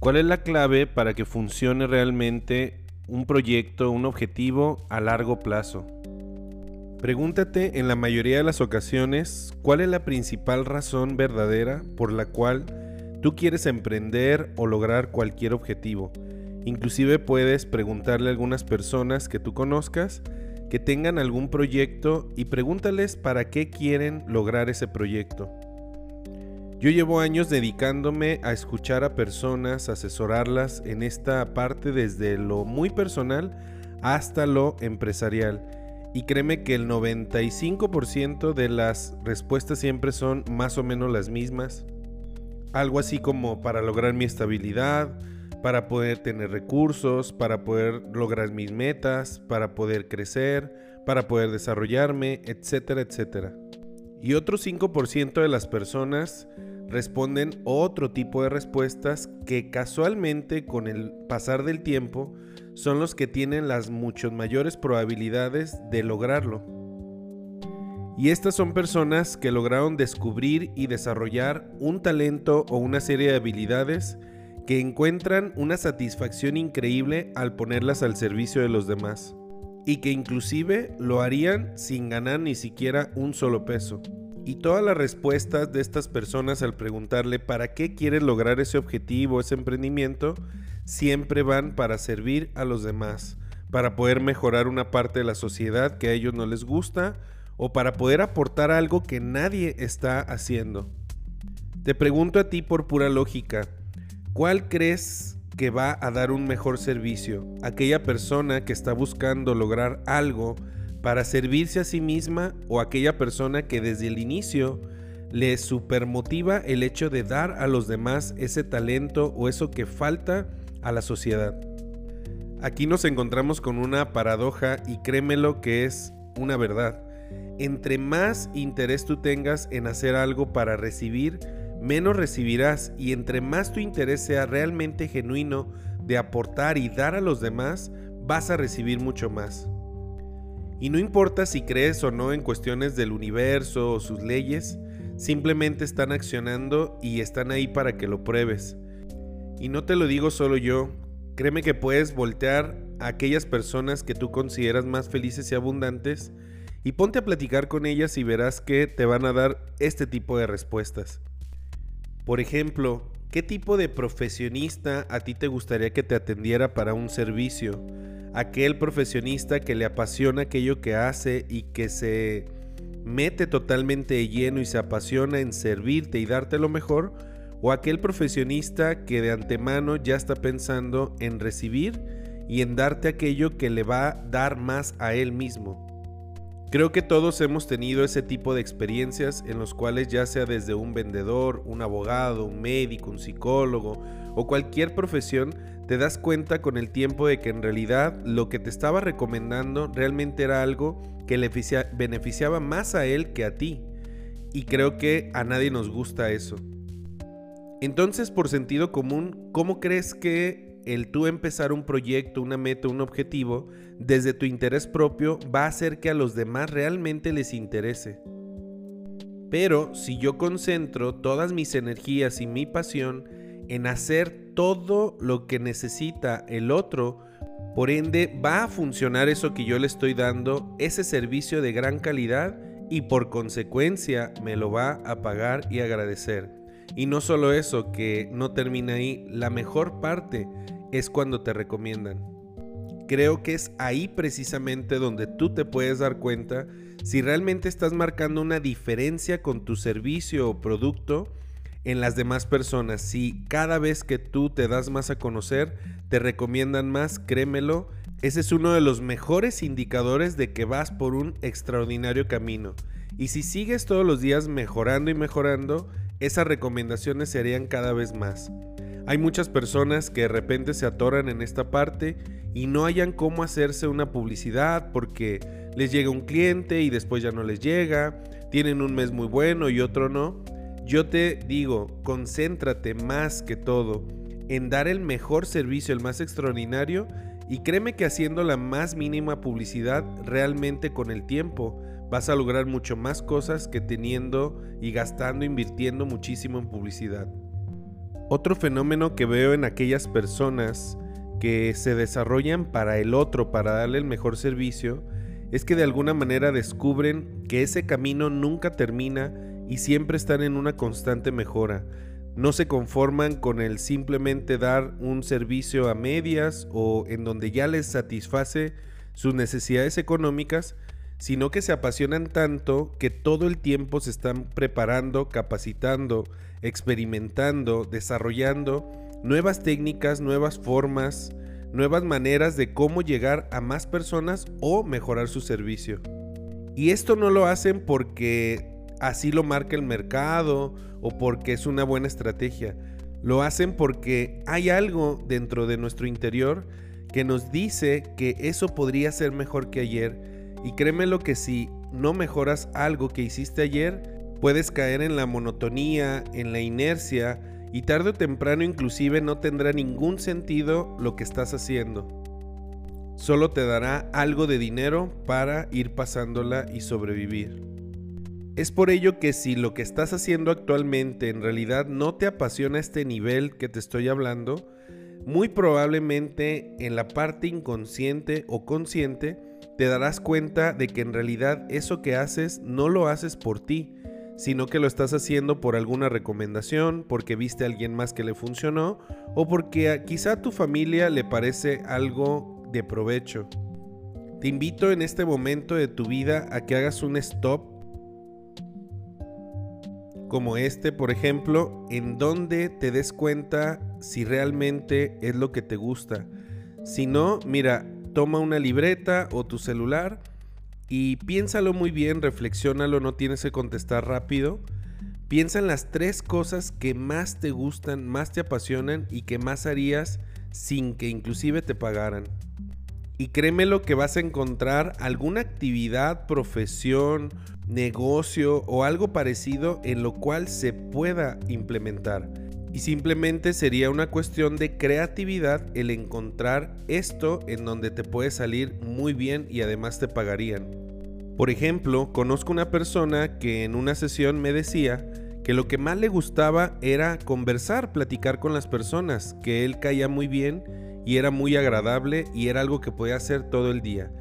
¿Cuál es la clave para que funcione realmente un proyecto, un objetivo a largo plazo? Pregúntate en la mayoría de las ocasiones cuál es la principal razón verdadera por la cual tú quieres emprender o lograr cualquier objetivo. Inclusive puedes preguntarle a algunas personas que tú conozcas que tengan algún proyecto y pregúntales para qué quieren lograr ese proyecto. Yo llevo años dedicándome a escuchar a personas, asesorarlas en esta parte desde lo muy personal hasta lo empresarial. Y créeme que el 95% de las respuestas siempre son más o menos las mismas. Algo así como para lograr mi estabilidad, para poder tener recursos, para poder lograr mis metas, para poder crecer, para poder desarrollarme, etcétera, etcétera. Y otro 5% de las personas responden otro tipo de respuestas que casualmente con el pasar del tiempo son los que tienen las mucho mayores probabilidades de lograrlo. Y estas son personas que lograron descubrir y desarrollar un talento o una serie de habilidades que encuentran una satisfacción increíble al ponerlas al servicio de los demás y que inclusive lo harían sin ganar ni siquiera un solo peso. Y todas las respuestas de estas personas al preguntarle para qué quieren lograr ese objetivo, ese emprendimiento, siempre van para servir a los demás, para poder mejorar una parte de la sociedad que a ellos no les gusta o para poder aportar algo que nadie está haciendo. Te pregunto a ti por pura lógica, ¿Cuál crees que va a dar un mejor servicio? ¿Aquella persona que está buscando lograr algo para servirse a sí misma o aquella persona que desde el inicio le supermotiva el hecho de dar a los demás ese talento o eso que falta a la sociedad? Aquí nos encontramos con una paradoja y créemelo que es una verdad. Entre más interés tú tengas en hacer algo para recibir, menos recibirás y entre más tu interés sea realmente genuino de aportar y dar a los demás, vas a recibir mucho más. Y no importa si crees o no en cuestiones del universo o sus leyes, simplemente están accionando y están ahí para que lo pruebes. Y no te lo digo solo yo, créeme que puedes voltear a aquellas personas que tú consideras más felices y abundantes y ponte a platicar con ellas y verás que te van a dar este tipo de respuestas. Por ejemplo, ¿qué tipo de profesionista a ti te gustaría que te atendiera para un servicio? Aquel profesionista que le apasiona aquello que hace y que se mete totalmente lleno y se apasiona en servirte y darte lo mejor, o aquel profesionista que de antemano ya está pensando en recibir y en darte aquello que le va a dar más a él mismo. Creo que todos hemos tenido ese tipo de experiencias en los cuales ya sea desde un vendedor, un abogado, un médico, un psicólogo o cualquier profesión, te das cuenta con el tiempo de que en realidad lo que te estaba recomendando realmente era algo que le beneficiaba más a él que a ti. Y creo que a nadie nos gusta eso. Entonces, por sentido común, ¿cómo crees que el tú empezar un proyecto, una meta, un objetivo, desde tu interés propio, va a hacer que a los demás realmente les interese. Pero si yo concentro todas mis energías y mi pasión en hacer todo lo que necesita el otro, por ende va a funcionar eso que yo le estoy dando, ese servicio de gran calidad y por consecuencia me lo va a pagar y agradecer. Y no solo eso, que no termina ahí, la mejor parte es cuando te recomiendan. Creo que es ahí precisamente donde tú te puedes dar cuenta si realmente estás marcando una diferencia con tu servicio o producto en las demás personas. Si cada vez que tú te das más a conocer, te recomiendan más, créemelo, ese es uno de los mejores indicadores de que vas por un extraordinario camino. Y si sigues todos los días mejorando y mejorando, esas recomendaciones serían cada vez más. Hay muchas personas que de repente se atoran en esta parte y no hayan cómo hacerse una publicidad porque les llega un cliente y después ya no les llega, tienen un mes muy bueno y otro no. Yo te digo, concéntrate más que todo en dar el mejor servicio, el más extraordinario y créeme que haciendo la más mínima publicidad realmente con el tiempo vas a lograr mucho más cosas que teniendo y gastando, invirtiendo muchísimo en publicidad. Otro fenómeno que veo en aquellas personas que se desarrollan para el otro, para darle el mejor servicio, es que de alguna manera descubren que ese camino nunca termina y siempre están en una constante mejora. No se conforman con el simplemente dar un servicio a medias o en donde ya les satisface sus necesidades económicas, sino que se apasionan tanto que todo el tiempo se están preparando, capacitando, experimentando, desarrollando nuevas técnicas, nuevas formas, nuevas maneras de cómo llegar a más personas o mejorar su servicio. Y esto no lo hacen porque así lo marca el mercado o porque es una buena estrategia. Lo hacen porque hay algo dentro de nuestro interior que nos dice que eso podría ser mejor que ayer. Y créeme lo que si no mejoras algo que hiciste ayer, puedes caer en la monotonía, en la inercia y tarde o temprano inclusive no tendrá ningún sentido lo que estás haciendo. Solo te dará algo de dinero para ir pasándola y sobrevivir. Es por ello que si lo que estás haciendo actualmente en realidad no te apasiona este nivel que te estoy hablando, muy probablemente en la parte inconsciente o consciente te darás cuenta de que en realidad eso que haces no lo haces por ti, sino que lo estás haciendo por alguna recomendación, porque viste a alguien más que le funcionó o porque quizá a tu familia le parece algo de provecho. Te invito en este momento de tu vida a que hagas un stop como este, por ejemplo, en donde te des cuenta si realmente es lo que te gusta. Si no, mira, toma una libreta o tu celular y piénsalo muy bien, reflexiónalo, no tienes que contestar rápido. Piensa en las tres cosas que más te gustan, más te apasionan y que más harías sin que inclusive te pagaran. Y créeme lo que vas a encontrar alguna actividad, profesión, negocio o algo parecido en lo cual se pueda implementar. Y simplemente sería una cuestión de creatividad el encontrar esto en donde te puede salir muy bien y además te pagarían. Por ejemplo, conozco una persona que en una sesión me decía que lo que más le gustaba era conversar, platicar con las personas, que él caía muy bien y era muy agradable y era algo que podía hacer todo el día.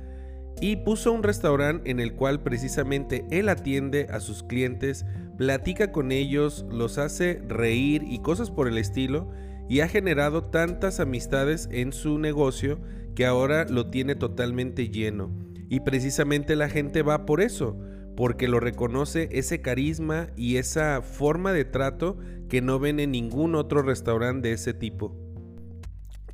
Y puso un restaurante en el cual precisamente él atiende a sus clientes platica con ellos, los hace reír y cosas por el estilo, y ha generado tantas amistades en su negocio que ahora lo tiene totalmente lleno. Y precisamente la gente va por eso, porque lo reconoce ese carisma y esa forma de trato que no ven en ningún otro restaurante de ese tipo.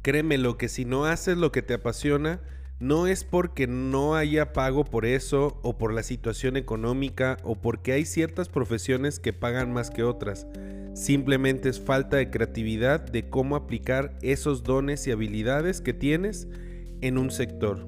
Créeme lo que si no haces lo que te apasiona, no es porque no haya pago por eso o por la situación económica o porque hay ciertas profesiones que pagan más que otras. Simplemente es falta de creatividad de cómo aplicar esos dones y habilidades que tienes en un sector.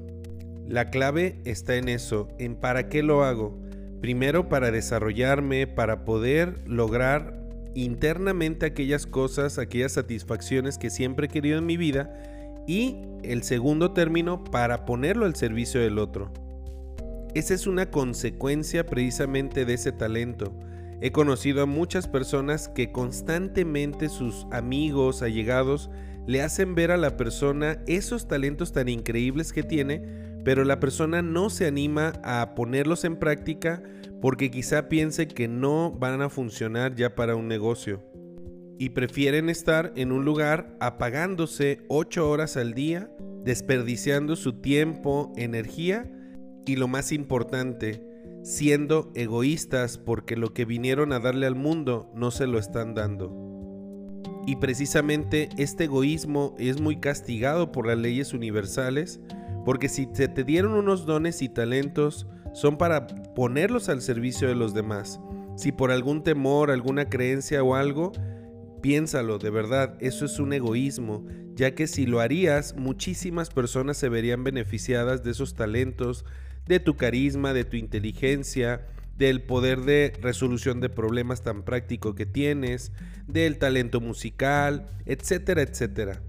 La clave está en eso, en para qué lo hago. Primero para desarrollarme, para poder lograr internamente aquellas cosas, aquellas satisfacciones que siempre he querido en mi vida y el segundo término para ponerlo al servicio del otro. Esa es una consecuencia precisamente de ese talento. He conocido a muchas personas que constantemente sus amigos, allegados, le hacen ver a la persona esos talentos tan increíbles que tiene, pero la persona no se anima a ponerlos en práctica porque quizá piense que no van a funcionar ya para un negocio y prefieren estar en un lugar apagándose 8 horas al día, desperdiciando su tiempo, energía y lo más importante, siendo egoístas porque lo que vinieron a darle al mundo no se lo están dando. Y precisamente este egoísmo es muy castigado por las leyes universales, porque si se te dieron unos dones y talentos, son para ponerlos al servicio de los demás. Si por algún temor, alguna creencia o algo, Piénsalo, de verdad, eso es un egoísmo, ya que si lo harías, muchísimas personas se verían beneficiadas de esos talentos, de tu carisma, de tu inteligencia, del poder de resolución de problemas tan práctico que tienes, del talento musical, etcétera, etcétera.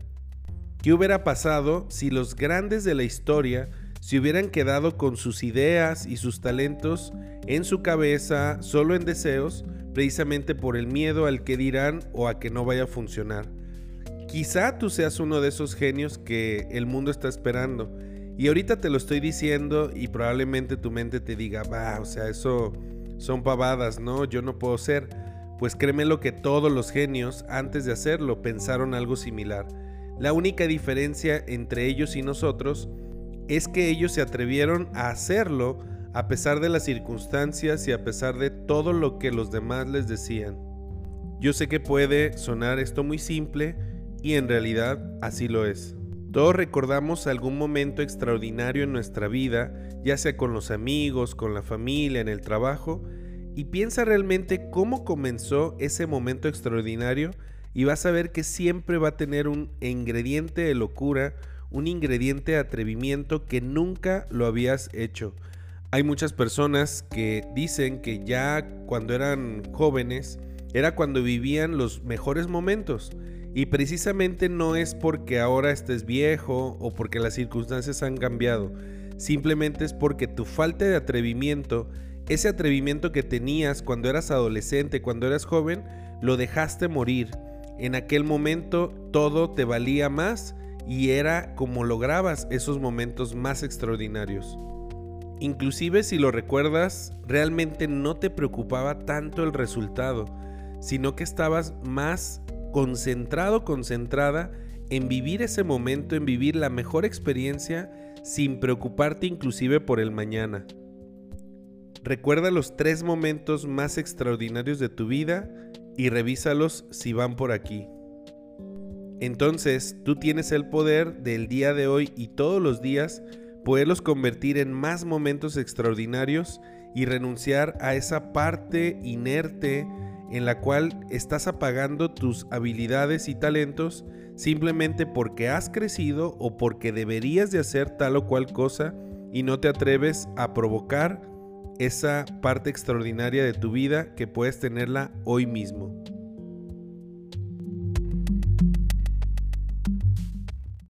¿Qué hubiera pasado si los grandes de la historia se hubieran quedado con sus ideas y sus talentos en su cabeza, solo en deseos, precisamente por el miedo al que dirán o a que no vaya a funcionar. Quizá tú seas uno de esos genios que el mundo está esperando. Y ahorita te lo estoy diciendo y probablemente tu mente te diga, va, o sea, eso son pavadas, ¿no? Yo no puedo ser. Pues créeme lo que todos los genios, antes de hacerlo, pensaron algo similar. La única diferencia entre ellos y nosotros es que ellos se atrevieron a hacerlo a pesar de las circunstancias y a pesar de todo lo que los demás les decían. Yo sé que puede sonar esto muy simple y en realidad así lo es. Todos recordamos algún momento extraordinario en nuestra vida, ya sea con los amigos, con la familia, en el trabajo, y piensa realmente cómo comenzó ese momento extraordinario y vas a ver que siempre va a tener un ingrediente de locura, un ingrediente de atrevimiento que nunca lo habías hecho. Hay muchas personas que dicen que ya cuando eran jóvenes era cuando vivían los mejores momentos y precisamente no es porque ahora estés viejo o porque las circunstancias han cambiado. Simplemente es porque tu falta de atrevimiento, ese atrevimiento que tenías cuando eras adolescente, cuando eras joven, lo dejaste morir. En aquel momento todo te valía más y era como lograbas esos momentos más extraordinarios. Inclusive si lo recuerdas, realmente no te preocupaba tanto el resultado, sino que estabas más concentrado, concentrada en vivir ese momento, en vivir la mejor experiencia sin preocuparte inclusive por el mañana. Recuerda los tres momentos más extraordinarios de tu vida y revísalos si van por aquí. Entonces tú tienes el poder del día de hoy y todos los días poderlos convertir en más momentos extraordinarios y renunciar a esa parte inerte, en la cual estás apagando tus habilidades y talentos simplemente porque has crecido o porque deberías de hacer tal o cual cosa y no te atreves a provocar esa parte extraordinaria de tu vida que puedes tenerla hoy mismo.